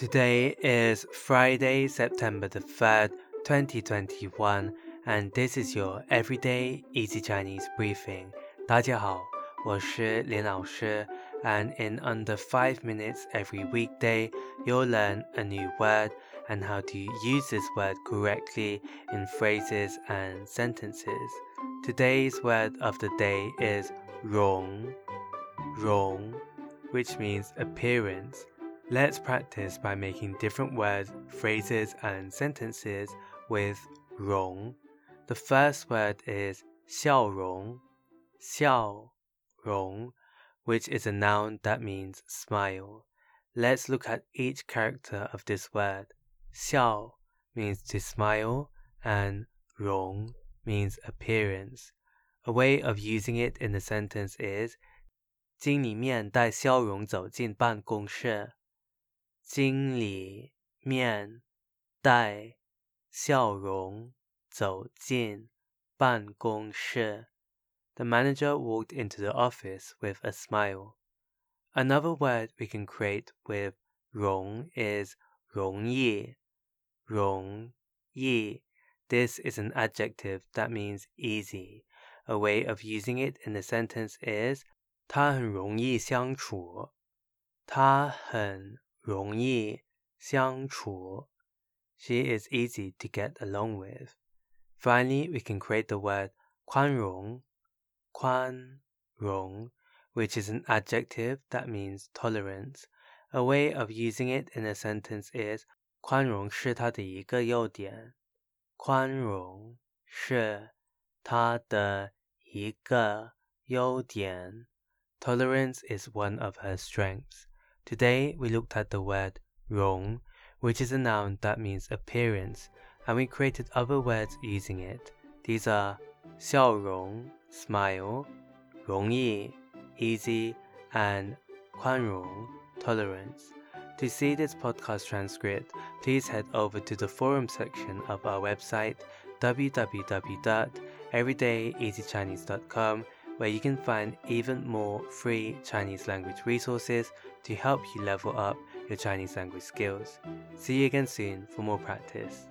Today is Friday, September the 3rd, 2021, and this is your everyday easy Chinese briefing. 大家好，我是林老师, and in under 5 minutes every weekday, you'll learn a new word and how to use this word correctly in phrases and sentences. Today's word of the day is rong, rong, which means appearance. Let's practice by making different words, phrases, and sentences with rong. The first word is 笑容,笑容, which is a noun that means smile. Let's look at each character of this word. 笑 means to smile and 容 means appearance. A way of using it in a sentence is 经理面带笑容走进办公室。 经理面带笑容走进办公室。The manager walked into the office with a smile. Another word we can create with 容 is 容易.容易. This is an adjective that means easy. A way of using it in a sentence is 他很容易相处。他很 容易相处. She is easy to get along with. Finally, we can create the word 宽容,宽容, which is an adjective that means tolerance. A way of using it in a sentence is 宽容是他的一个优点。宽容是他的一个优点。Tolerance is one of her strengths. Today we looked at the word rong, which is a noun that means appearance, and we created other words using it. These are "笑容" smile, "容易" easy, and "宽容" tolerance. To see this podcast transcript, please head over to the forum section of our website www.everydayeasychinese.com where you can find even more free Chinese language resources to help you level up your Chinese language skills. See you again soon for more practice.